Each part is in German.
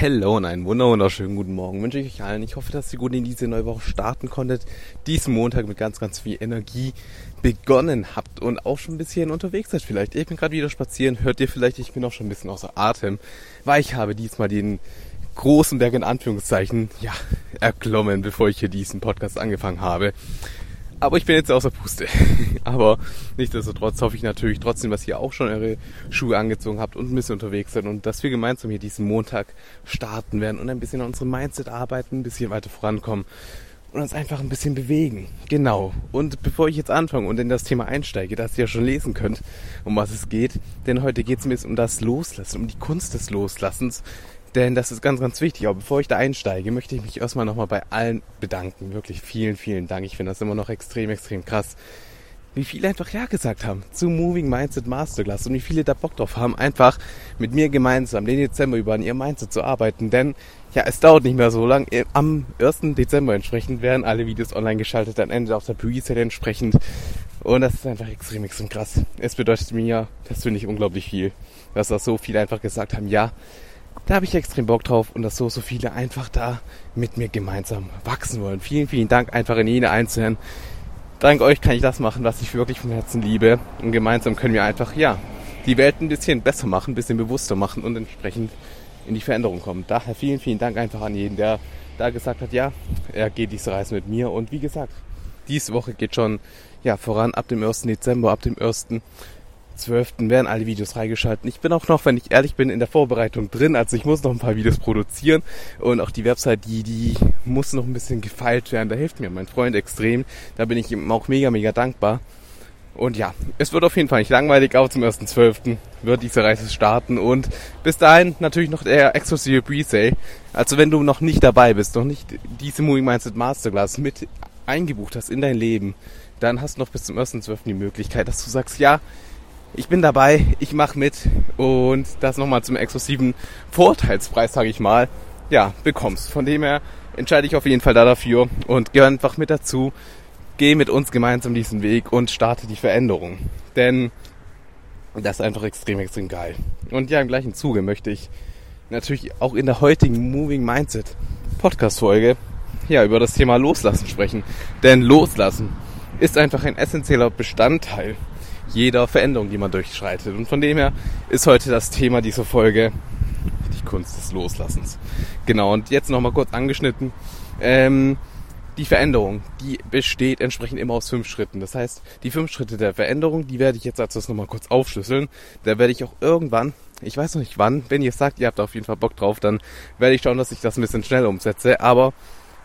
Hello und einen wunderschönen guten Morgen wünsche ich euch allen. Ich hoffe, dass ihr gut in diese neue Woche starten konntet. Diesen Montag mit ganz, ganz viel Energie begonnen habt und auch schon ein bisschen unterwegs seid vielleicht. Ich bin gerade wieder spazieren. Hört ihr vielleicht, ich bin auch schon ein bisschen außer Atem, weil ich habe diesmal den großen Berg in Anführungszeichen, ja, erklommen, bevor ich hier diesen Podcast angefangen habe. Aber ich bin jetzt außer Puste. Aber nichtsdestotrotz hoffe ich natürlich trotzdem, dass ihr auch schon eure Schuhe angezogen habt und ein bisschen unterwegs seid und dass wir gemeinsam hier diesen Montag starten werden und ein bisschen an unserem Mindset arbeiten, ein bisschen weiter vorankommen und uns einfach ein bisschen bewegen. Genau. Und bevor ich jetzt anfange und in das Thema einsteige, dass ihr ja schon lesen könnt, um was es geht, denn heute geht es mir um das Loslassen, um die Kunst des Loslassens, denn das ist ganz, ganz wichtig. Aber bevor ich da einsteige, möchte ich mich erstmal nochmal bei allen bedanken. Wirklich vielen, vielen Dank. Ich finde das immer noch extrem, extrem krass. Wie viele einfach Ja gesagt haben zu Moving Mindset Masterclass und wie viele da Bock drauf haben, einfach mit mir gemeinsam den Dezember über an ihr Mindset zu arbeiten. Denn ja, es dauert nicht mehr so lang. Am 1. Dezember entsprechend werden alle Videos online geschaltet, dann endet auch der Pre-Set entsprechend. Und das ist einfach extrem, extrem krass. Es bedeutet mir persönlich unglaublich viel, dass da so viele einfach gesagt haben, ja, da habe ich extrem Bock drauf und dass so, so viele einfach da mit mir gemeinsam wachsen wollen. Vielen, vielen Dank einfach in jede Einzelnen. Dank euch kann ich das machen, was ich wirklich vom Herzen liebe. Und gemeinsam können wir einfach, ja, die Welt ein bisschen besser machen, ein bisschen bewusster machen und entsprechend in die Veränderung kommen. Daher vielen, vielen Dank einfach an jeden, der da gesagt hat, ja, er geht diese Reise mit mir. Und wie gesagt, diese Woche geht schon ja, voran ab dem 1. Dezember, ab dem 1. 12. werden alle Videos freigeschalten. Ich bin auch noch, wenn ich ehrlich bin, in der Vorbereitung drin. Also ich muss noch ein paar Videos produzieren und auch die Website, die, die muss noch ein bisschen gefeilt werden. Da hilft mir mein Freund extrem. Da bin ich ihm auch mega, mega dankbar. Und ja, es wird auf jeden Fall nicht langweilig, aber zum 1.12. wird diese Reise starten und bis dahin natürlich noch der exklusive Presale. Also wenn du noch nicht dabei bist, noch nicht diese Moving Mindset Masterclass mit eingebucht hast in dein Leben, dann hast du noch bis zum 1.12. die Möglichkeit, dass du sagst, ja, ich bin dabei, ich mache mit und das nochmal zum exklusiven Vorteilspreis, sage ich mal, ja, bekommst. Von dem her entscheide ich auf jeden Fall da dafür und geh einfach mit dazu, geh mit uns gemeinsam diesen Weg und starte die Veränderung. Denn das ist einfach extrem, extrem geil. Und ja, im gleichen Zuge möchte ich natürlich auch in der heutigen Moving Mindset Podcast Folge ja, über das Thema Loslassen sprechen. Denn Loslassen ist einfach ein essentieller Bestandteil jeder Veränderung, die man durchschreitet. Und von dem her ist heute das Thema dieser Folge die Kunst des Loslassens. Genau, und jetzt nochmal kurz angeschnitten. Ähm, die Veränderung, die besteht entsprechend immer aus fünf Schritten. Das heißt, die fünf Schritte der Veränderung, die werde ich jetzt als das nochmal kurz aufschlüsseln. Da werde ich auch irgendwann, ich weiß noch nicht wann, wenn ihr sagt, ihr habt auf jeden Fall Bock drauf, dann werde ich schauen, dass ich das ein bisschen schnell umsetze. Aber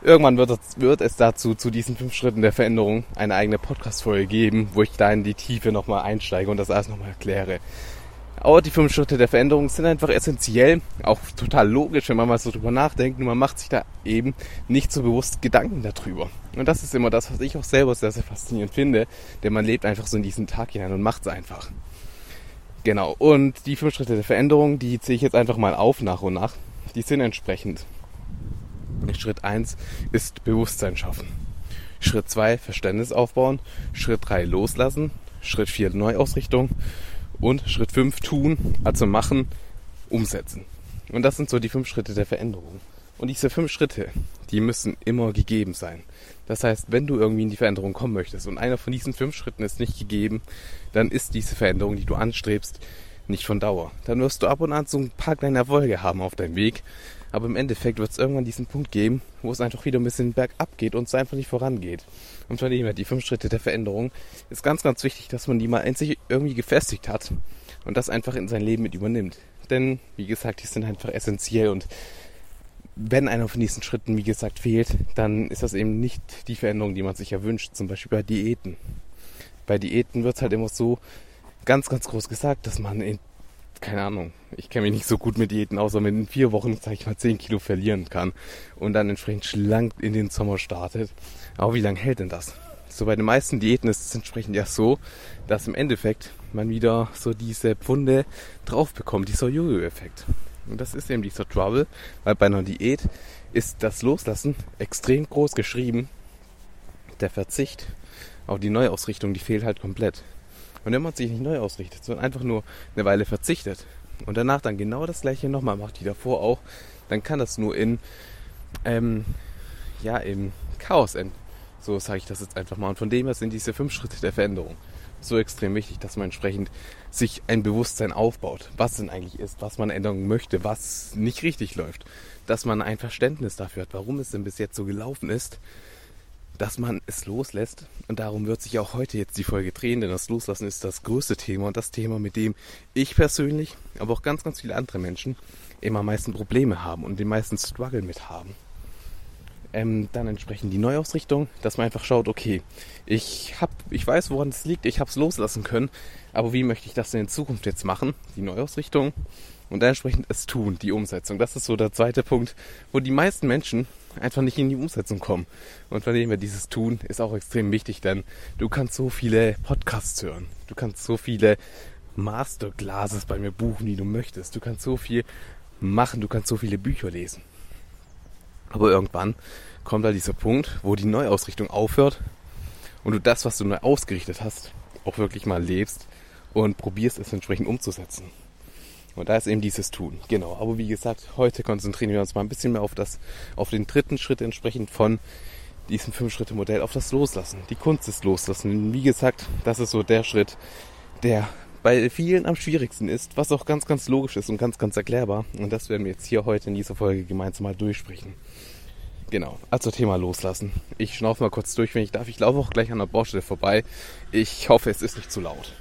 Irgendwann wird es, wird es dazu, zu diesen fünf Schritten der Veränderung, eine eigene Podcast-Folge geben, wo ich da in die Tiefe nochmal einsteige und das alles nochmal erkläre. Aber die fünf Schritte der Veränderung sind einfach essentiell, auch total logisch, wenn man mal so drüber nachdenkt und man macht sich da eben nicht so bewusst Gedanken darüber. Und das ist immer das, was ich auch selber sehr, sehr faszinierend finde, denn man lebt einfach so in diesen Tag hinein und macht es einfach. Genau, und die fünf Schritte der Veränderung, die ziehe ich jetzt einfach mal auf nach und nach. Die sind entsprechend Schritt 1 ist Bewusstsein schaffen. Schritt 2 Verständnis aufbauen. Schritt 3 loslassen. Schritt 4 Neuausrichtung. Und Schritt 5 tun, also machen, umsetzen. Und das sind so die fünf Schritte der Veränderung. Und diese fünf Schritte, die müssen immer gegeben sein. Das heißt, wenn du irgendwie in die Veränderung kommen möchtest und einer von diesen fünf Schritten ist nicht gegeben, dann ist diese Veränderung, die du anstrebst, nicht von Dauer. Dann wirst du ab und an so ein paar kleine Erfolge haben auf deinem Weg, aber im Endeffekt wird es irgendwann diesen Punkt geben, wo es einfach wieder ein bisschen bergab geht und es einfach nicht vorangeht. Und von dem her, die fünf Schritte der Veränderung ist ganz, ganz wichtig, dass man die mal in sich irgendwie gefestigt hat und das einfach in sein Leben mit übernimmt. Denn, wie gesagt, die sind einfach essentiell und wenn einer von diesen Schritten, wie gesagt, fehlt, dann ist das eben nicht die Veränderung, die man sich erwünscht. Zum Beispiel bei Diäten. Bei Diäten wird es halt immer so ganz, ganz groß gesagt, dass man in keine Ahnung, ich kenne mich nicht so gut mit Diäten aus, aber in vier Wochen, sag ich mal, 10 Kilo verlieren kann und dann entsprechend schlank in den Sommer startet. Aber wie lange hält denn das? So bei den meisten Diäten ist es entsprechend ja so, dass im Endeffekt man wieder so diese Pfunde drauf bekommt, dieser Jojo-Effekt. Und das ist eben dieser Trouble, weil bei einer Diät ist das Loslassen extrem groß geschrieben. Der Verzicht auf die Neuausrichtung, die fehlt halt komplett. Und wenn man sich nicht neu ausrichtet, sondern einfach nur eine Weile verzichtet und danach dann genau das gleiche nochmal macht wie davor auch, dann kann das nur in, ähm, ja, im Chaos enden. So sage ich das jetzt einfach mal. Und von dem her sind diese fünf Schritte der Veränderung so extrem wichtig, dass man entsprechend sich ein Bewusstsein aufbaut, was denn eigentlich ist, was man ändern möchte, was nicht richtig läuft. Dass man ein Verständnis dafür hat, warum es denn bis jetzt so gelaufen ist dass man es loslässt. Und darum wird sich auch heute jetzt die Folge drehen, denn das Loslassen ist das größte Thema und das Thema, mit dem ich persönlich, aber auch ganz, ganz viele andere Menschen immer am meisten Probleme haben und den meisten Struggle mit haben. Ähm, dann entsprechend die Neuausrichtung, dass man einfach schaut, okay, ich hab, ich weiß, woran es liegt, ich habe es loslassen können, aber wie möchte ich das denn in Zukunft jetzt machen? Die Neuausrichtung und entsprechend es tun, die Umsetzung. Das ist so der zweite Punkt, wo die meisten Menschen einfach nicht in die Umsetzung kommen. Und von dem her dieses Tun ist auch extrem wichtig, denn du kannst so viele Podcasts hören. Du kannst so viele Masterclasses bei mir buchen, wie du möchtest. Du kannst so viel machen, du kannst so viele Bücher lesen. Aber irgendwann kommt da dieser Punkt, wo die Neuausrichtung aufhört und du das, was du neu ausgerichtet hast, auch wirklich mal lebst und probierst es entsprechend umzusetzen. Und da ist eben dieses Tun. Genau. Aber wie gesagt, heute konzentrieren wir uns mal ein bisschen mehr auf das, auf den dritten Schritt entsprechend von diesem Fünf-Schritte-Modell, auf das Loslassen. Die Kunst des Loslassen. Wie gesagt, das ist so der Schritt, der bei vielen am schwierigsten ist, was auch ganz, ganz logisch ist und ganz, ganz erklärbar. Und das werden wir jetzt hier heute in dieser Folge gemeinsam mal durchsprechen. Genau, also Thema loslassen. Ich schnaufe mal kurz durch, wenn ich darf. Ich laufe auch gleich an der Baustelle vorbei. Ich hoffe, es ist nicht zu laut.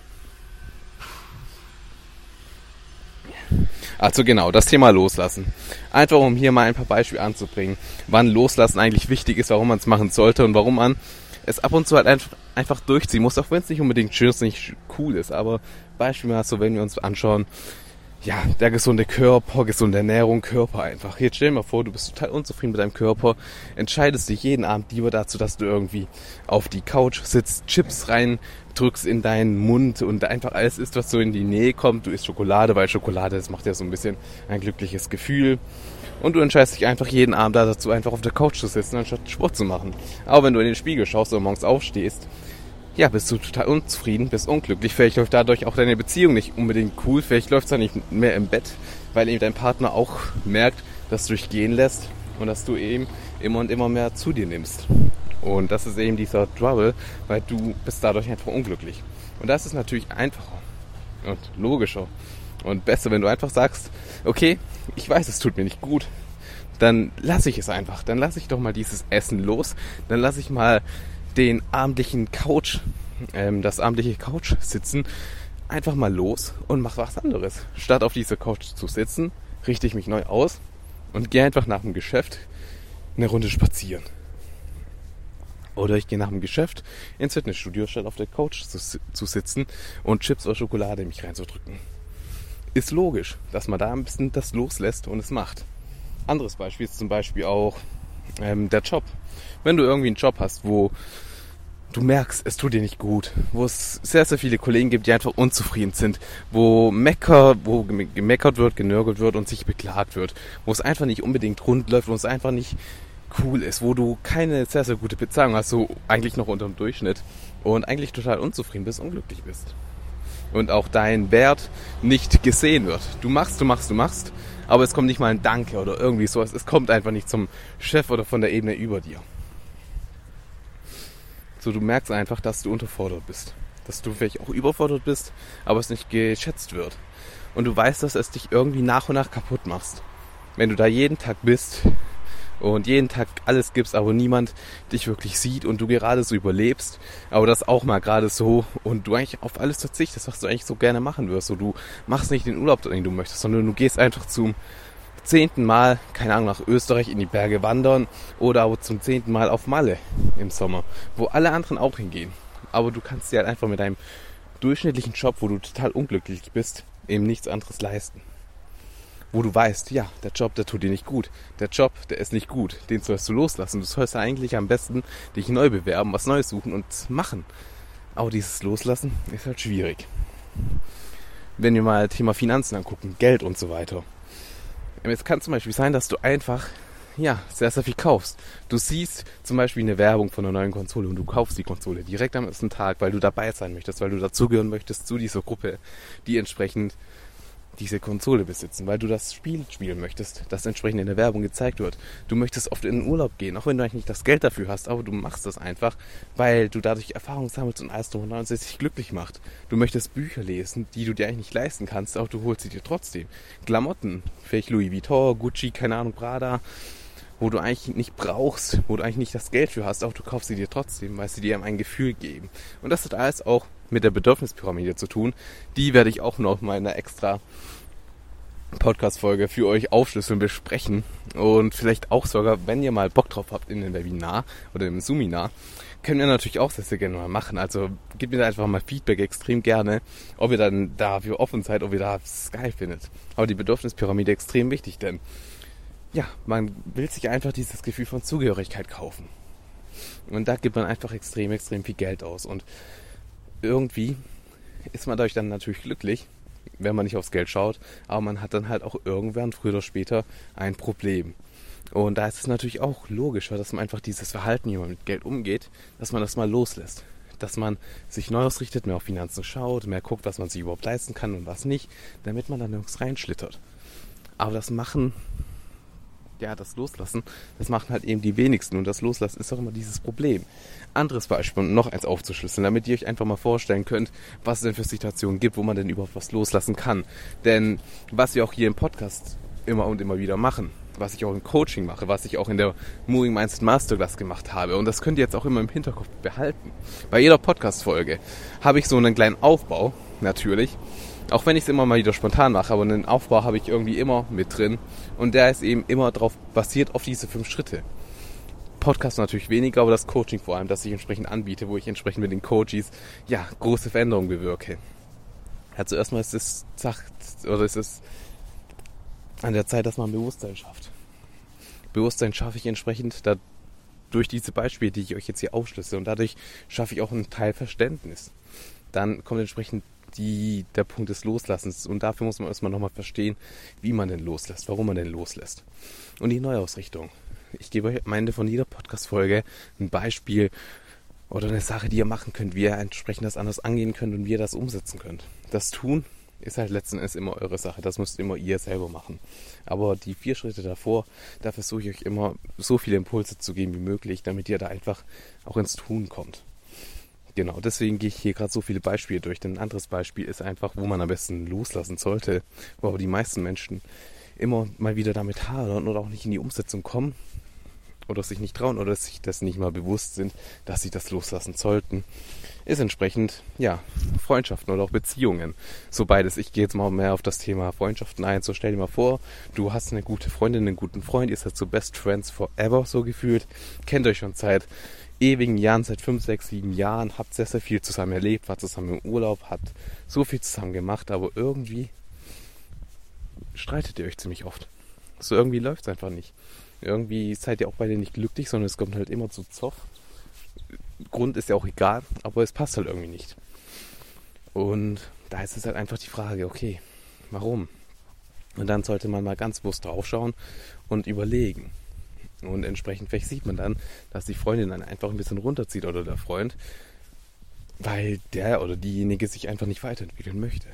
Also genau, das Thema Loslassen. Einfach um hier mal ein paar Beispiele anzubringen, wann Loslassen eigentlich wichtig ist, warum man es machen sollte und warum man es ab und zu halt einfach durchziehen muss, auch wenn es nicht unbedingt schön ist, nicht cool ist. Aber beispielsweise, so wenn wir uns anschauen, ja, der gesunde Körper, gesunde Ernährung, Körper einfach. Jetzt stell dir mal vor, du bist total unzufrieden mit deinem Körper, entscheidest dich jeden Abend lieber dazu, dass du irgendwie auf die Couch sitzt, Chips rein drückst in deinen Mund und einfach alles isst, was so in die Nähe kommt. Du isst Schokolade, weil Schokolade, das macht ja so ein bisschen ein glückliches Gefühl. Und du entscheidest dich einfach jeden Abend dazu, einfach auf der Couch zu sitzen, anstatt Sport zu machen. Aber wenn du in den Spiegel schaust oder morgens aufstehst, ja, bist du total unzufrieden, bist unglücklich. Vielleicht läuft dadurch auch deine Beziehung nicht unbedingt cool. Vielleicht läuft es dann nicht mehr im Bett, weil eben dein Partner auch merkt, dass du dich gehen lässt und dass du eben immer und immer mehr zu dir nimmst. Und das ist eben dieser Trouble, weil du bist dadurch einfach unglücklich. Und das ist natürlich einfacher und logischer und besser, wenn du einfach sagst, okay, ich weiß, es tut mir nicht gut, dann lasse ich es einfach. Dann lasse ich doch mal dieses Essen los. Dann lasse ich mal den abendlichen Couch, ähm, das abendliche Couch sitzen, einfach mal los und mach was anderes. Statt auf dieser Couch zu sitzen, richte ich mich neu aus und gehe einfach nach dem Geschäft eine Runde spazieren. Oder ich gehe nach dem Geschäft ins Fitnessstudio, statt auf der Couch zu, zu sitzen und Chips oder Schokolade in mich reinzudrücken. Ist logisch, dass man da ein bisschen das loslässt und es macht. Anderes Beispiel ist zum Beispiel auch ähm, der Job. Wenn du irgendwie einen Job hast, wo du merkst, es tut dir nicht gut, wo es sehr, sehr viele Kollegen gibt, die einfach unzufrieden sind, wo mecker, wo gemeckert wird, genörgelt wird und sich beklagt wird, wo es einfach nicht unbedingt rund läuft, wo es einfach nicht cool ist, wo du keine sehr, sehr gute Bezahlung hast, so eigentlich noch unter dem Durchschnitt und eigentlich total unzufrieden bist, unglücklich bist. Und auch dein Wert nicht gesehen wird. Du machst, du machst, du machst, aber es kommt nicht mal ein Danke oder irgendwie sowas. Es kommt einfach nicht zum Chef oder von der Ebene über dir. So, du merkst einfach, dass du unterfordert bist. Dass du vielleicht auch überfordert bist, aber es nicht geschätzt wird. Und du weißt, dass es dich irgendwie nach und nach kaputt machst. Wenn du da jeden Tag bist, und jeden Tag alles gibst, aber niemand dich wirklich sieht und du gerade so überlebst, aber das auch mal gerade so und du eigentlich auf alles verzichtest, was du eigentlich so gerne machen wirst. So, du machst nicht den Urlaub, den du möchtest, sondern du gehst einfach zum zehnten Mal, keine Ahnung, nach Österreich in die Berge wandern oder aber zum zehnten Mal auf Malle im Sommer, wo alle anderen auch hingehen. Aber du kannst dir halt einfach mit deinem durchschnittlichen Job, wo du total unglücklich bist, eben nichts anderes leisten. Wo du weißt, ja, der Job, der tut dir nicht gut. Der Job, der ist nicht gut. Den sollst du loslassen. Du sollst eigentlich am besten dich neu bewerben, was Neues suchen und machen. Aber dieses Loslassen ist halt schwierig. Wenn wir mal Thema Finanzen angucken, Geld und so weiter. Es kann zum Beispiel sein, dass du einfach ja, sehr, sehr viel kaufst. Du siehst zum Beispiel eine Werbung von einer neuen Konsole und du kaufst die Konsole direkt am ersten Tag, weil du dabei sein möchtest, weil du dazugehören möchtest zu dieser Gruppe, die entsprechend diese Konsole besitzen, weil du das Spiel spielen möchtest, das entsprechend in der Werbung gezeigt wird. Du möchtest oft in den Urlaub gehen, auch wenn du eigentlich nicht das Geld dafür hast, aber du machst das einfach, weil du dadurch Erfahrung sammelst und alles drumherum und dich glücklich macht. Du möchtest Bücher lesen, die du dir eigentlich nicht leisten kannst, aber du holst sie dir trotzdem. Klamotten, vielleicht Louis Vuitton, Gucci, keine Ahnung, Prada, wo du eigentlich nicht brauchst, wo du eigentlich nicht das Geld für hast, auch du kaufst sie dir trotzdem, weil sie dir ein Gefühl geben. Und das hat alles auch mit der Bedürfnispyramide zu tun. Die werde ich auch noch mal in einer extra Podcast-Folge für euch aufschlüsseln, besprechen und vielleicht auch sogar, wenn ihr mal Bock drauf habt in dem Webinar oder im Zoominar, können wir natürlich auch sehr, sehr gerne mal machen. Also gebt mir da einfach mal Feedback extrem gerne, ob ihr dann dafür offen seid, ob ihr das geil findet. Aber die Bedürfnispyramide extrem wichtig, denn ja, man will sich einfach dieses Gefühl von Zugehörigkeit kaufen. Und da gibt man einfach extrem, extrem viel Geld aus. Und irgendwie ist man dadurch dann natürlich glücklich, wenn man nicht aufs Geld schaut, aber man hat dann halt auch irgendwann früher oder später ein Problem. Und da ist es natürlich auch logischer, dass man einfach dieses Verhalten, wie man mit Geld umgeht, dass man das mal loslässt. Dass man sich neu ausrichtet, mehr auf Finanzen schaut, mehr guckt, was man sich überhaupt leisten kann und was nicht, damit man dann nirgends reinschlittert. Aber das machen ja, das Loslassen, das machen halt eben die wenigsten. Und das Loslassen ist auch immer dieses Problem. Anderes Beispiel, um noch eins aufzuschlüsseln, damit ihr euch einfach mal vorstellen könnt, was es denn für Situationen gibt, wo man denn überhaupt was loslassen kann. Denn was wir auch hier im Podcast immer und immer wieder machen, was ich auch im Coaching mache, was ich auch in der Moving Mindset Masterclass gemacht habe. Und das könnt ihr jetzt auch immer im Hinterkopf behalten. Bei jeder Podcast-Folge habe ich so einen kleinen Aufbau, natürlich, auch wenn ich es immer mal wieder spontan mache, aber einen Aufbau habe ich irgendwie immer mit drin. Und der ist eben immer darauf basiert auf diese fünf Schritte. Podcast natürlich weniger, aber das Coaching vor allem, das ich entsprechend anbiete, wo ich entsprechend mit den Coaches ja große Veränderungen bewirke. Ja, zuerst mal ist es sagt, oder ist es an der Zeit, dass man Bewusstsein schafft. Bewusstsein schaffe ich entsprechend da, durch diese Beispiele, die ich euch jetzt hier aufschlüsse und dadurch schaffe ich auch einen Teil Verständnis. Dann kommt entsprechend die, der Punkt des Loslassens. Und dafür muss man erstmal nochmal verstehen, wie man denn loslässt, warum man denn loslässt. Und die Neuausrichtung. Ich gebe euch am Ende von jeder Podcast-Folge ein Beispiel oder eine Sache, die ihr machen könnt, wie ihr entsprechend das anders angehen könnt und wie ihr das umsetzen könnt. Das Tun ist halt letzten Endes immer eure Sache. Das müsst immer ihr selber machen. Aber die vier Schritte davor, da versuche ich euch immer so viele Impulse zu geben wie möglich, damit ihr da einfach auch ins Tun kommt. Genau, deswegen gehe ich hier gerade so viele Beispiele durch. Denn ein anderes Beispiel ist einfach, wo man am besten loslassen sollte, wo aber die meisten Menschen immer mal wieder damit hadern oder auch nicht in die Umsetzung kommen oder sich nicht trauen oder sich das nicht mal bewusst sind, dass sie das loslassen sollten, ist entsprechend, ja, Freundschaften oder auch Beziehungen. So beides. Ich gehe jetzt mal mehr auf das Thema Freundschaften ein. So stell dir mal vor, du hast eine gute Freundin, einen guten Freund, ihr seid so Best Friends Forever so gefühlt, kennt euch schon seit ewigen Jahren, seit fünf, sechs, sieben Jahren, habt sehr, sehr viel zusammen erlebt, war zusammen im Urlaub, habt so viel zusammen gemacht, aber irgendwie streitet ihr euch ziemlich oft. So irgendwie läuft es einfach nicht. Irgendwie seid ihr auch beide nicht glücklich, sondern es kommt halt immer zu Zoff. Grund ist ja auch egal, aber es passt halt irgendwie nicht. Und da ist es halt einfach die Frage, okay, warum? Und dann sollte man mal ganz bewusst draufschauen und überlegen, und entsprechend vielleicht sieht man dann, dass die Freundin dann einfach ein bisschen runterzieht oder der Freund, weil der oder diejenige sich einfach nicht weiterentwickeln möchte.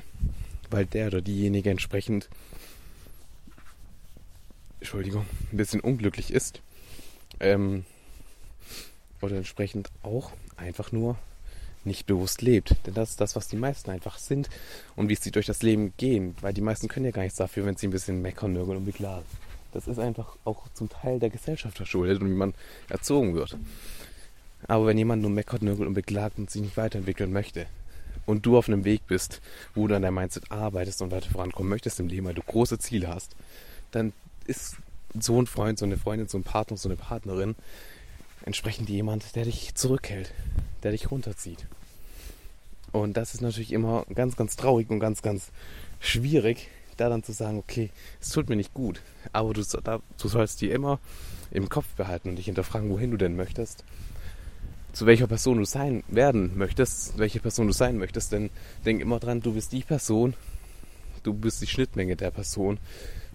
Weil der oder diejenige entsprechend, Entschuldigung, ein bisschen unglücklich ist. Ähm, oder entsprechend auch einfach nur nicht bewusst lebt. Denn das ist das, was die meisten einfach sind und wie sie durch das Leben gehen. Weil die meisten können ja gar nichts dafür, wenn sie ein bisschen meckern, nörgeln und beklagen. Das ist einfach auch zum Teil der Gesellschaft verschuldet und wie man erzogen wird. Aber wenn jemand nur meckert, nörgelt und beklagt und sich nicht weiterentwickeln möchte und du auf einem Weg bist, wo du an deinem Mindset arbeitest und weiter vorankommen möchtest im Leben, weil du große Ziele hast, dann ist so ein Freund, so eine Freundin, so ein Partner, so eine Partnerin entsprechend jemand, der dich zurückhält, der dich runterzieht. Und das ist natürlich immer ganz, ganz traurig und ganz, ganz schwierig, da dann zu sagen, okay, es tut mir nicht gut, aber du, du sollst die immer im Kopf behalten und dich hinterfragen, wohin du denn möchtest, zu welcher Person du sein werden möchtest, welche Person du sein möchtest, denn denk immer dran, du bist die Person, du bist die Schnittmenge der Person,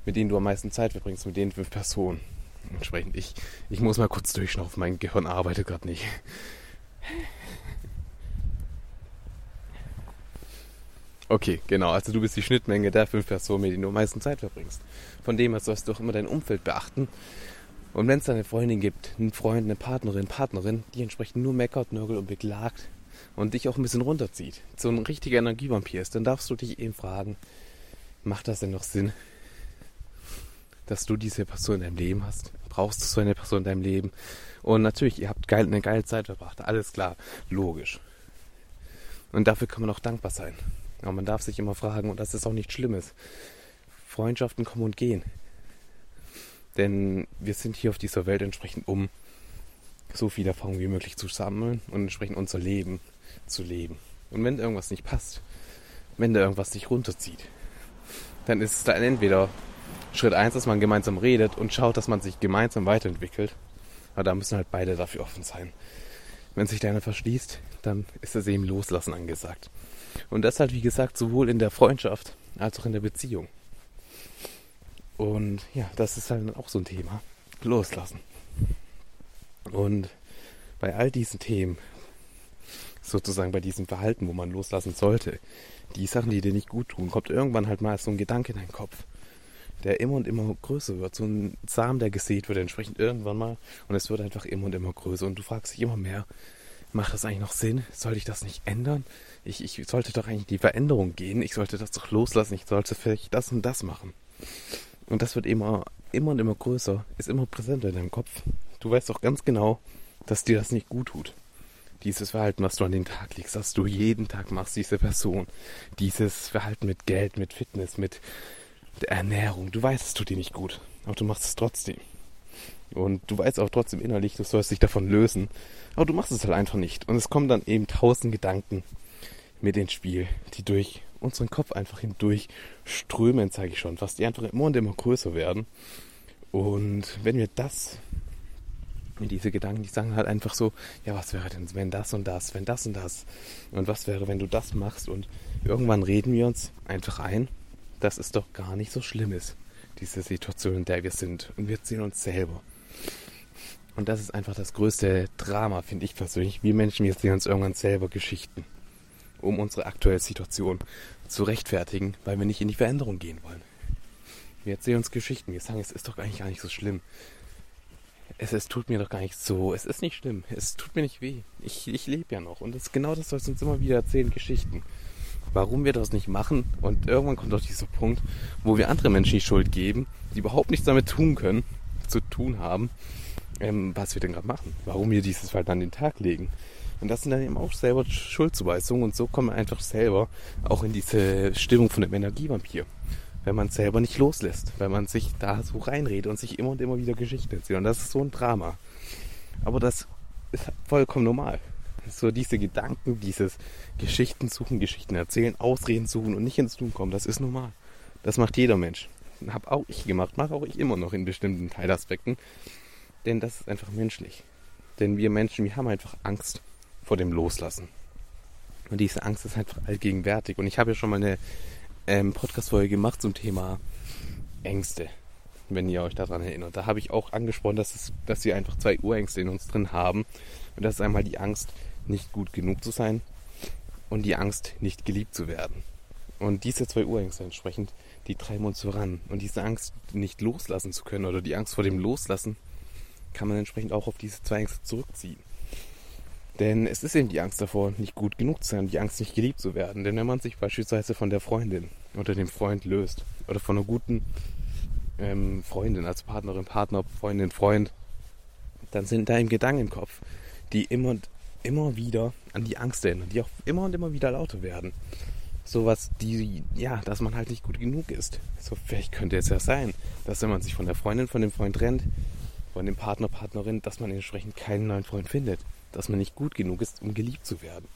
mit denen du am meisten Zeit verbringst, mit den fünf Personen. Entsprechend, ich, ich muss mal kurz durchschnaufen, mein Gehirn arbeitet gerade nicht. Okay, genau. Also du bist die Schnittmenge der fünf Personen, mit denen du am meisten Zeit verbringst. Von dem her sollst du auch immer dein Umfeld beachten. Und wenn es eine Freundin gibt, einen Freund, eine Partnerin, Partnerin, die entsprechend nur meckert, nörgelt und beklagt und dich auch ein bisschen runterzieht, so ein richtiger Energievampir ist, dann darfst du dich eben fragen, macht das denn noch Sinn, dass du diese Person in deinem Leben hast? Brauchst du so eine Person in deinem Leben? Und natürlich, ihr habt geil, eine geile Zeit verbracht, alles klar, logisch. Und dafür kann man auch dankbar sein. Aber man darf sich immer fragen, und das ist auch nichts Schlimmes. Freundschaften kommen und gehen. Denn wir sind hier auf dieser Welt entsprechend, um so viel Erfahrung wie möglich zu sammeln und entsprechend unser Leben zu leben. Und wenn irgendwas nicht passt, wenn da irgendwas dich runterzieht, dann ist es dann entweder Schritt eins, dass man gemeinsam redet und schaut, dass man sich gemeinsam weiterentwickelt. Aber da müssen halt beide dafür offen sein. Wenn sich deiner verschließt, dann ist das eben Loslassen angesagt. Und das halt, wie gesagt, sowohl in der Freundschaft als auch in der Beziehung. Und ja, das ist halt auch so ein Thema. Loslassen. Und bei all diesen Themen, sozusagen bei diesem Verhalten, wo man loslassen sollte, die Sachen, die dir nicht gut tun, kommt irgendwann halt mal so ein Gedanke in deinen Kopf, der immer und immer größer wird. So ein Samen, der gesät wird, entsprechend irgendwann mal. Und es wird einfach immer und immer größer. Und du fragst dich immer mehr, macht das eigentlich noch Sinn? Soll ich das nicht ändern? Ich, ich sollte doch eigentlich die Veränderung gehen. Ich sollte das doch loslassen. Ich sollte vielleicht das und das machen. Und das wird immer, immer und immer größer, ist immer präsenter in deinem Kopf. Du weißt doch ganz genau, dass dir das nicht gut tut. Dieses Verhalten, was du an den Tag legst, dass du jeden Tag machst, diese Person. Dieses Verhalten mit Geld, mit Fitness, mit Ernährung. Du weißt, es tut dir nicht gut. Aber du machst es trotzdem. Und du weißt auch trotzdem innerlich, du sollst dich davon lösen. Aber du machst es halt einfach nicht. Und es kommen dann eben tausend Gedanken mit ins Spiel, die durch unseren Kopf einfach hindurch strömen, zeige ich schon, fast die einfach immer und immer größer werden. Und wenn wir das, diese Gedanken, die sagen halt einfach so, ja, was wäre denn, wenn das und das, wenn das und das und was wäre, wenn du das machst und irgendwann reden wir uns einfach ein, dass es doch gar nicht so schlimm ist, diese Situation, in der wir sind und wir sehen uns selber. Und das ist einfach das größte Drama, finde ich persönlich. Wir Menschen, wir sehen uns irgendwann selber Geschichten um unsere aktuelle Situation zu rechtfertigen, weil wir nicht in die Veränderung gehen wollen. Wir erzählen uns Geschichten, wir sagen, es ist doch eigentlich gar nicht so schlimm. Es, es tut mir doch gar nicht so, es ist nicht schlimm, es tut mir nicht weh. Ich, ich lebe ja noch und das, genau das soll es uns immer wieder erzählen, Geschichten. Warum wir das nicht machen und irgendwann kommt doch dieser Punkt, wo wir andere Menschen die Schuld geben, die überhaupt nichts damit tun können, zu tun haben, ähm, was wir denn gerade machen. Warum wir dieses Verhalten an den Tag legen. Und das sind dann eben auch selber Schuldzuweisungen und so kommen wir einfach selber auch in diese Stimmung von dem Energievampir. Wenn man selber nicht loslässt, wenn man sich da so reinredet und sich immer und immer wieder Geschichten erzählt. Und das ist so ein Drama. Aber das ist vollkommen normal. So diese Gedanken, dieses Geschichten suchen, Geschichten erzählen, Ausreden suchen und nicht ins Tun kommen, das ist normal. Das macht jeder Mensch. Hab auch ich gemacht, mache auch ich immer noch in bestimmten Teilaspekten. Denn das ist einfach menschlich. Denn wir Menschen, wir haben einfach Angst vor dem Loslassen. Und diese Angst ist einfach allgegenwärtig. Und ich habe ja schon mal eine ähm, Podcast-Folge gemacht zum Thema Ängste, wenn ihr euch daran erinnert. Da habe ich auch angesprochen, dass, es, dass wir einfach zwei Urängste in uns drin haben. Und das ist einmal die Angst, nicht gut genug zu sein und die Angst, nicht geliebt zu werden. Und diese zwei Urängste entsprechend, die treiben uns voran. Und diese Angst, nicht loslassen zu können oder die Angst vor dem Loslassen, kann man entsprechend auch auf diese zwei Ängste zurückziehen. Denn es ist eben die Angst davor, nicht gut genug zu sein, die Angst, nicht geliebt zu werden. Denn wenn man sich beispielsweise von der Freundin oder dem Freund löst oder von einer guten ähm, Freundin als Partnerin, Partner, Freundin, Freund, dann sind da im Kopf, die immer und immer wieder an die Angst erinnern, die auch immer und immer wieder lauter werden. Sowas, die, ja, dass man halt nicht gut genug ist. So, vielleicht könnte es ja sein, dass wenn man sich von der Freundin, von dem Freund trennt, von dem Partner, Partnerin, dass man entsprechend keinen neuen Freund findet dass man nicht gut genug ist, um geliebt zu werden.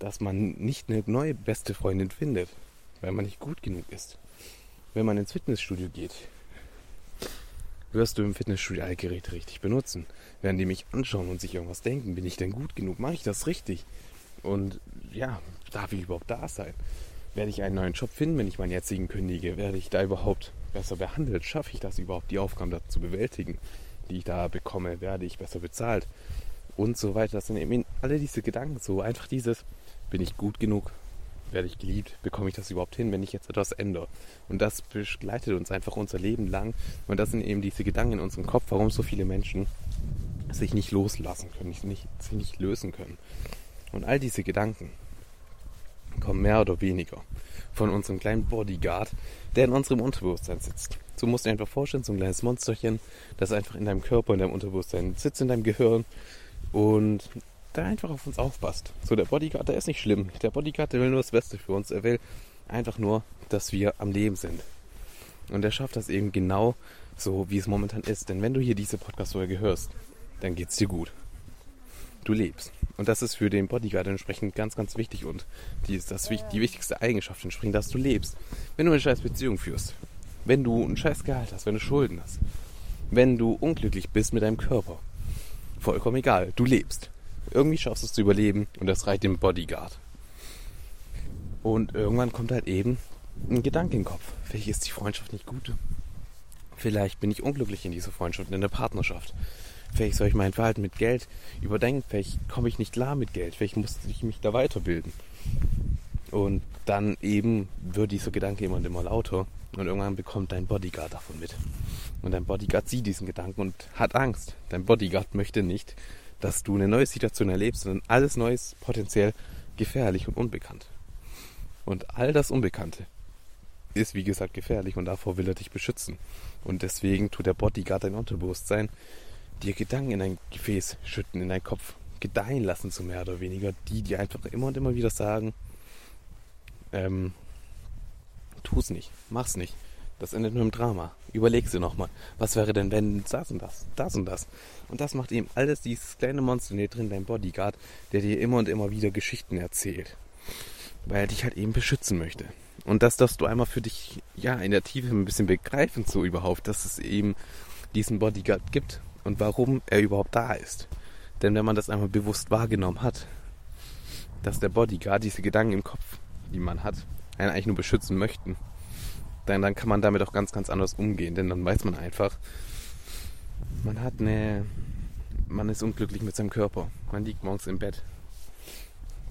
Dass man nicht eine neue beste Freundin findet. weil man nicht gut genug ist. Wenn man ins Fitnessstudio geht, wirst du im Fitnessstudio alle Geräte richtig benutzen. Werden die mich anschauen und sich irgendwas denken, bin ich denn gut genug? Mache ich das richtig? Und ja, darf ich überhaupt da sein? Werde ich einen neuen Job finden, wenn ich meinen jetzigen kündige? Werde ich da überhaupt besser behandelt? Schaffe ich das überhaupt, die Aufgaben da zu bewältigen, die ich da bekomme? Werde ich besser bezahlt? Und so weiter. Das sind eben alle diese Gedanken so. Einfach dieses, bin ich gut genug? Werde ich geliebt? Bekomme ich das überhaupt hin, wenn ich jetzt etwas ändere? Und das begleitet uns einfach unser Leben lang. Und das sind eben diese Gedanken in unserem Kopf, warum so viele Menschen sich nicht loslassen können, nicht, sich nicht lösen können. Und all diese Gedanken kommen mehr oder weniger von unserem kleinen Bodyguard, der in unserem Unterbewusstsein sitzt. So musst du dir einfach vorstellen, so ein kleines Monsterchen, das einfach in deinem Körper, in deinem Unterbewusstsein sitzt, in deinem Gehirn und da einfach auf uns aufpasst. So, der Bodyguard, der ist nicht schlimm. Der Bodyguard, der will nur das Beste für uns. Er will einfach nur, dass wir am Leben sind. Und er schafft das eben genau so, wie es momentan ist. Denn wenn du hier diese Podcast-Folge hörst, dann geht's dir gut. Du lebst. Und das ist für den Bodyguard entsprechend ganz, ganz wichtig. Und die ist das, die wichtigste Eigenschaft entsprechend, dass du lebst. Wenn du eine scheiß Beziehung führst, wenn du ein scheiß Gehalt hast, wenn du Schulden hast, wenn du unglücklich bist mit deinem Körper, vollkommen egal, du lebst. Irgendwie schaffst du es zu überleben und das reicht dem Bodyguard. Und irgendwann kommt halt eben ein Gedanke in den Kopf. Vielleicht ist die Freundschaft nicht gut. Vielleicht bin ich unglücklich in dieser Freundschaft, in der Partnerschaft. Vielleicht soll ich mein Verhalten mit Geld überdenken. Vielleicht komme ich nicht klar mit Geld. Vielleicht muss ich mich da weiterbilden. Und dann eben wird dieser Gedanke immer und immer lauter. Und irgendwann bekommt dein Bodyguard davon mit. Und dein Bodyguard sieht diesen Gedanken und hat Angst. Dein Bodyguard möchte nicht, dass du eine neue Situation erlebst, sondern alles Neues potenziell gefährlich und unbekannt. Und all das Unbekannte ist, wie gesagt, gefährlich und davor will er dich beschützen. Und deswegen tut der Bodyguard dein Unterbewusstsein dir Gedanken in dein Gefäß schütten, in deinen Kopf gedeihen lassen, so mehr oder weniger, die dir einfach immer und immer wieder sagen, ähm, tu's nicht, mach's nicht. Das endet nur im Drama. Überleg sie nochmal. Was wäre denn, wenn das und das, das und das? Und das macht eben alles dieses kleine Monster in dir drin, dein Bodyguard, der dir immer und immer wieder Geschichten erzählt. Weil er dich halt eben beschützen möchte. Und das darfst du einmal für dich, ja, in der Tiefe ein bisschen begreifen, so überhaupt, dass es eben diesen Bodyguard gibt und warum er überhaupt da ist. Denn wenn man das einmal bewusst wahrgenommen hat, dass der Bodyguard diese Gedanken im Kopf, die man hat, einen eigentlich nur beschützen möchten, dann, dann kann man damit auch ganz, ganz anders umgehen. Denn dann weiß man einfach, man hat eine, man ist unglücklich mit seinem Körper. Man liegt morgens im Bett.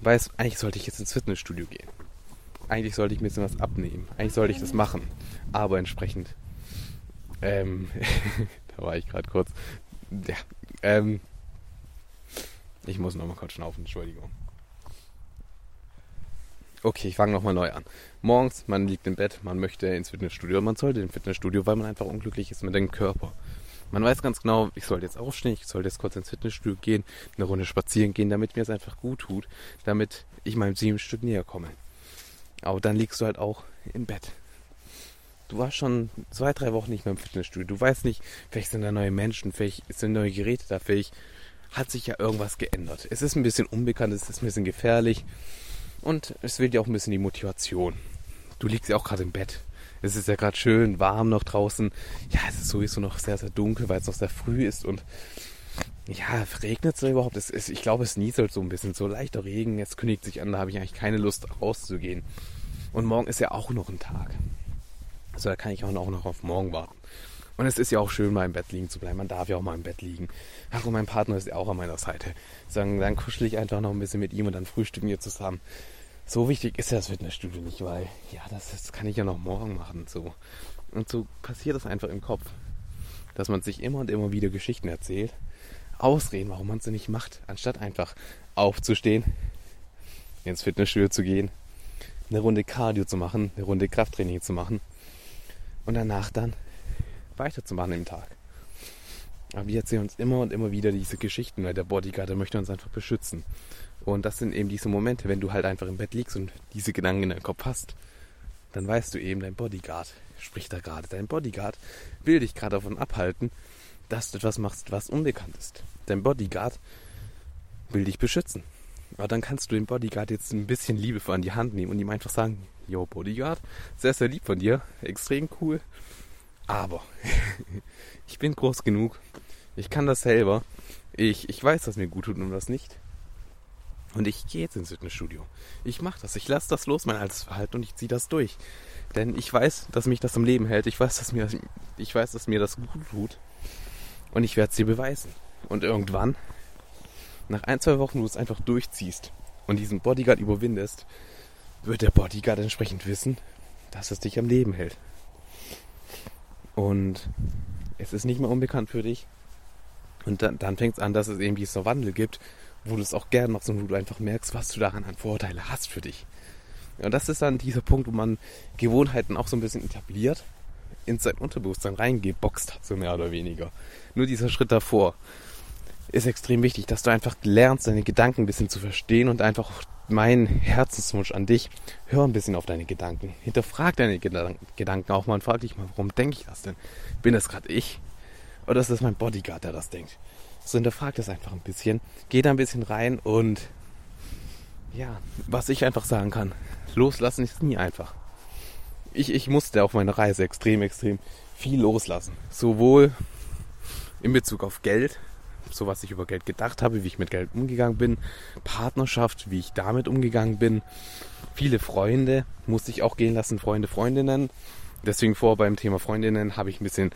Weiß, eigentlich sollte ich jetzt ins Fitnessstudio gehen. Eigentlich sollte ich mir jetzt abnehmen. Eigentlich sollte ich das machen. Aber entsprechend, ähm, da war ich gerade kurz. Ja, ähm, ich muss nochmal kurz schnaufen, Entschuldigung. Okay, ich fange nochmal neu an. Morgens, man liegt im Bett, man möchte ins Fitnessstudio. Man sollte ins Fitnessstudio, weil man einfach unglücklich ist mit dem Körper. Man weiß ganz genau, ich sollte jetzt aufstehen, ich sollte jetzt kurz ins Fitnessstudio gehen, eine Runde spazieren gehen, damit mir es einfach gut tut, damit ich meinem Ziel ein Stück näher komme. Aber dann liegst du halt auch im Bett. Du warst schon zwei, drei Wochen nicht mehr im Fitnessstudio. Du weißt nicht, vielleicht sind da neue Menschen, vielleicht sind neue Geräte da, vielleicht hat sich ja irgendwas geändert. Es ist ein bisschen unbekannt, es ist ein bisschen gefährlich. Und es fehlt dir auch ein bisschen die Motivation. Du liegst ja auch gerade im Bett. Es ist ja gerade schön warm noch draußen. Ja, es ist sowieso noch sehr, sehr dunkel, weil es noch sehr früh ist. Und ja, regnet es überhaupt? Es ist, ich glaube, es nieselt so ein bisschen. So leichter Regen. Jetzt kündigt sich an, da habe ich eigentlich keine Lust rauszugehen. Und morgen ist ja auch noch ein Tag. Also da kann ich auch noch auf morgen warten. Und es ist ja auch schön, mal im Bett liegen zu bleiben. Man darf ja auch mal im Bett liegen. Ach, und mein Partner ist ja auch an meiner Seite. Sagen, dann kuschel ich einfach noch ein bisschen mit ihm und dann frühstücken wir zusammen. So wichtig ist ja das Fitnessstudio nicht, weil, ja, das, das kann ich ja noch morgen machen. So. Und so passiert das einfach im Kopf. Dass man sich immer und immer wieder Geschichten erzählt. Ausreden, warum man es nicht macht, anstatt einfach aufzustehen, ins Fitnessstudio zu gehen, eine Runde Cardio zu machen, eine Runde Krafttraining zu machen und danach dann weiterzumachen im Tag. Aber wir erzählen uns immer und immer wieder diese Geschichten, weil der Bodyguard, der möchte uns einfach beschützen. Und das sind eben diese Momente, wenn du halt einfach im Bett liegst und diese Gedanken in deinem Kopf hast, dann weißt du eben, dein Bodyguard spricht da gerade. Dein Bodyguard will dich gerade davon abhalten, dass du etwas machst, was unbekannt ist. Dein Bodyguard will dich beschützen. Aber dann kannst du den Bodyguard jetzt ein bisschen liebevoll an die Hand nehmen und ihm einfach sagen, yo Bodyguard, sehr, sehr lieb von dir, extrem cool. Aber ich bin groß genug. Ich kann das selber. Ich, ich weiß, was mir gut tut und was nicht. Und ich gehe jetzt ins Fitnessstudio. Ich mache das. Ich lasse das los, mein altes Verhalten, und ich ziehe das durch. Denn ich weiß, dass mich das am Leben hält. Ich weiß, dass mir, ich weiß, dass mir das gut tut. Und ich werde es dir beweisen. Und irgendwann, nach ein, zwei Wochen, wo du es einfach durchziehst und diesen Bodyguard überwindest, wird der Bodyguard entsprechend wissen, dass es dich am Leben hält. Und es ist nicht mehr unbekannt für dich. Und dann, dann fängt es an, dass es irgendwie so Wandel gibt, wo du es auch gern machst und wo du einfach merkst, was du daran an Vorteile hast für dich. Und das ist dann dieser Punkt, wo man Gewohnheiten auch so ein bisschen etabliert, in sein Unterbewusstsein reingeboxt hat, so mehr oder weniger. Nur dieser Schritt davor ist extrem wichtig, dass du einfach lernst, deine Gedanken ein bisschen zu verstehen und einfach mein Herzenswunsch an dich, hör ein bisschen auf deine Gedanken. Hinterfrag deine Gedanken auch mal und frag dich mal, warum denke ich das denn? Bin das gerade ich? Oder ist das mein Bodyguard, der das denkt? So hinterfrag das einfach ein bisschen. Geh da ein bisschen rein und ja, was ich einfach sagen kann, loslassen ist nie einfach. Ich, ich musste auf meiner Reise extrem, extrem viel loslassen. Sowohl in Bezug auf Geld, so was ich über Geld gedacht habe, wie ich mit Geld umgegangen bin, Partnerschaft, wie ich damit umgegangen bin, viele Freunde musste ich auch gehen lassen, Freunde, Freundinnen. Deswegen vor beim Thema Freundinnen habe ich ein bisschen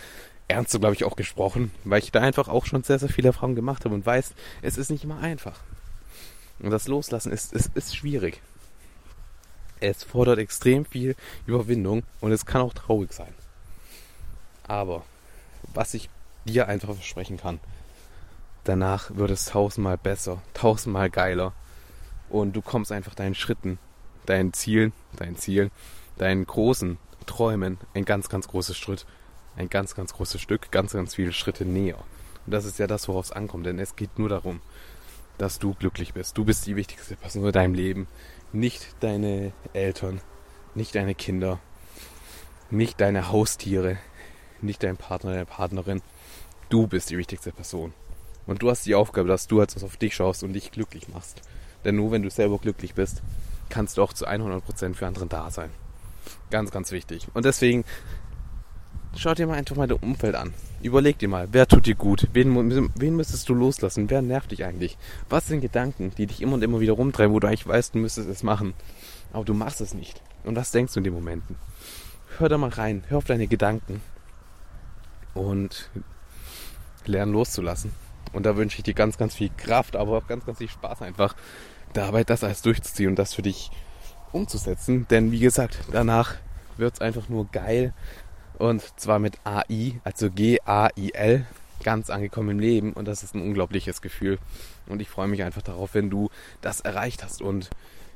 ernster, glaube ich, auch gesprochen, weil ich da einfach auch schon sehr, sehr viele Erfahrungen gemacht habe und weiß, es ist nicht immer einfach. Und das Loslassen ist, ist, ist schwierig. Es fordert extrem viel Überwindung und es kann auch traurig sein. Aber was ich dir einfach versprechen kann, danach wird es tausendmal besser, tausendmal geiler. Und du kommst einfach deinen Schritten, deinen Zielen, deinen Zielen, deinen großen Träumen ein ganz, ganz großes Schritt, ein ganz, ganz großes Stück, ganz, ganz viele Schritte näher. Und das ist ja das, worauf es ankommt, denn es geht nur darum, dass du glücklich bist. Du bist die wichtigste Person in deinem Leben, nicht deine Eltern, nicht deine Kinder, nicht deine Haustiere, nicht dein Partner, deine Partnerin. Du bist die wichtigste Person. Und du hast die Aufgabe, dass du jetzt auf dich schaust und dich glücklich machst. Denn nur wenn du selber glücklich bist, kannst du auch zu 100% für andere da sein. Ganz, ganz wichtig. Und deswegen schau dir mal einfach mal dein Umfeld an. Überleg dir mal, wer tut dir gut? Wen, wen müsstest du loslassen? Wer nervt dich eigentlich? Was sind Gedanken, die dich immer und immer wieder rumtreiben, wo du eigentlich weißt, du müsstest es machen, aber du machst es nicht? Und was denkst du in den Momenten? Hör da mal rein, hör auf deine Gedanken und lern loszulassen. Und da wünsche ich dir ganz, ganz viel Kraft, aber auch ganz, ganz viel Spaß einfach dabei, das alles durchzuziehen und das für dich umzusetzen. Denn wie gesagt, danach wird es einfach nur geil. Und zwar mit AI, also G-A-I-L, ganz angekommen im Leben. Und das ist ein unglaubliches Gefühl. Und ich freue mich einfach darauf, wenn du das erreicht hast. Und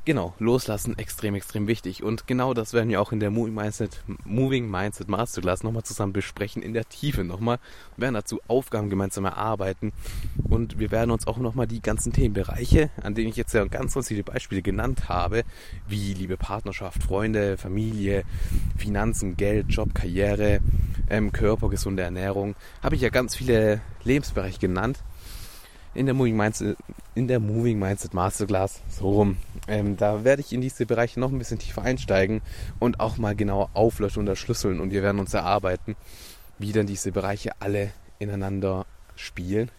Genau, loslassen extrem, extrem wichtig. Und genau das werden wir auch in der Moving Mindset, Moving Mindset Masterclass nochmal zusammen besprechen, in der Tiefe nochmal. Wir werden dazu Aufgaben gemeinsam erarbeiten. Und wir werden uns auch nochmal die ganzen Themenbereiche, an denen ich jetzt ja ganz, ganz viele Beispiele genannt habe, wie Liebe, Partnerschaft, Freunde, Familie, Finanzen, Geld, Job, Karriere, ähm, Körper, gesunde Ernährung, habe ich ja ganz viele Lebensbereiche genannt in der Moving Mindset, in der Moving Mindset Masterclass, so rum. Ähm, da werde ich in diese Bereiche noch ein bisschen tiefer einsteigen und auch mal genauer auflöschen und erschlüsseln und wir werden uns erarbeiten, wie dann diese Bereiche alle ineinander spielen,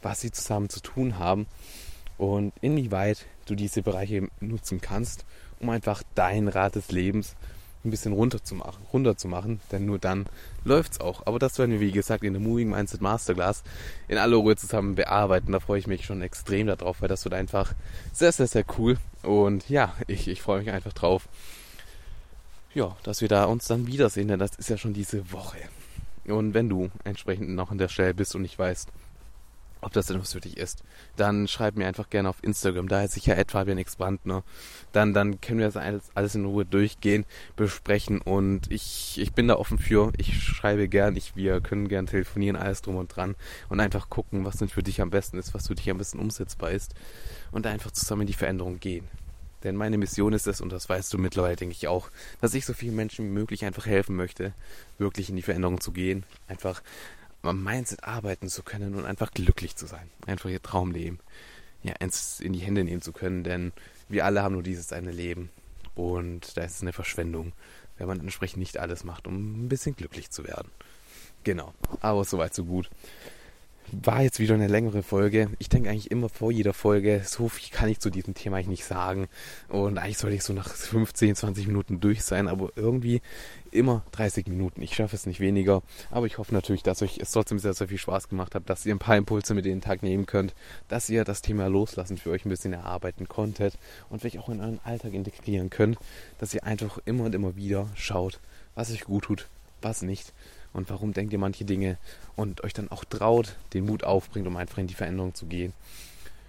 was sie zusammen zu tun haben und inwieweit du diese Bereiche nutzen kannst, um einfach dein Rad des Lebens ein bisschen runter zu machen, runter zu machen, denn nur dann läuft's auch. Aber das werden wir, wie gesagt, in der Moving Mindset Masterclass in aller Ruhe zusammen bearbeiten. Da freue ich mich schon extrem darauf, weil das wird einfach sehr, sehr, sehr cool. Und ja, ich, ich freue mich einfach drauf, ja, dass wir da uns dann wiedersehen, denn das ist ja schon diese Woche. Und wenn du entsprechend noch an der Stelle bist und nicht weißt, ob das denn was für dich ist, dann schreib mir einfach gerne auf Instagram. Da ist sicher etwa wie ein Brandner. Dann, dann können wir das alles, alles in Ruhe durchgehen, besprechen und ich, ich bin da offen für. Ich schreibe gern, ich, wir können gern telefonieren, alles drum und dran und einfach gucken, was denn für dich am besten ist, was für dich am besten umsetzbar ist und einfach zusammen in die Veränderung gehen. Denn meine Mission ist es, und das weißt du mittlerweile, denke ich auch, dass ich so vielen Menschen wie möglich einfach helfen möchte, wirklich in die Veränderung zu gehen, einfach am Mindset arbeiten zu können und einfach glücklich zu sein. Einfach ihr Traumleben. ja, ins, in die Hände nehmen zu können, denn wir alle haben nur dieses eine Leben und da ist es eine Verschwendung, wenn man entsprechend nicht alles macht, um ein bisschen glücklich zu werden. Genau, aber soweit so gut war jetzt wieder eine längere Folge. Ich denke eigentlich immer vor jeder Folge, so viel kann ich zu diesem Thema eigentlich nicht sagen. Und eigentlich sollte ich so nach 15, 20 Minuten durch sein, aber irgendwie immer 30 Minuten. Ich schaffe es nicht weniger. Aber ich hoffe natürlich, dass euch es trotzdem sehr, sehr viel Spaß gemacht hat, dass ihr ein paar Impulse mit in den Tag nehmen könnt, dass ihr das Thema Loslassen für euch ein bisschen erarbeiten konntet und vielleicht auch in euren Alltag integrieren könnt, dass ihr einfach immer und immer wieder schaut, was euch gut tut, was nicht und warum denkt ihr manche Dinge und euch dann auch traut, den Mut aufbringt, um einfach in die Veränderung zu gehen.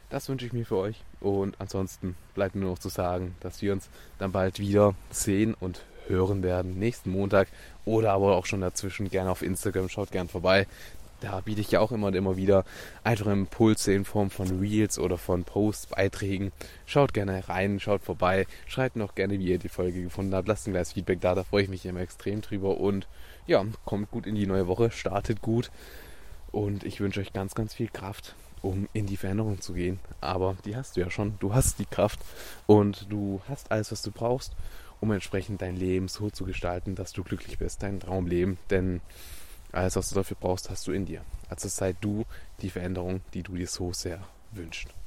Das wünsche ich mir für euch und ansonsten bleibt nur noch zu sagen, dass wir uns dann bald wieder sehen und hören werden, nächsten Montag oder aber auch schon dazwischen gerne auf Instagram, schaut gern vorbei. Da biete ich ja auch immer und immer wieder einfache Impulse in Form von Reels oder von Posts, Beiträgen. Schaut gerne rein, schaut vorbei, schreibt noch gerne, wie ihr die Folge gefunden habt. Lasst ein kleines Feedback da, da freue ich mich immer extrem drüber und ja, kommt gut in die neue Woche, startet gut und ich wünsche euch ganz, ganz viel Kraft, um in die Veränderung zu gehen. Aber die hast du ja schon. Du hast die Kraft und du hast alles, was du brauchst, um entsprechend dein Leben so zu gestalten, dass du glücklich bist, dein Traumleben. Denn alles, was du dafür brauchst, hast du in dir. Also sei du die Veränderung, die du dir so sehr wünschst.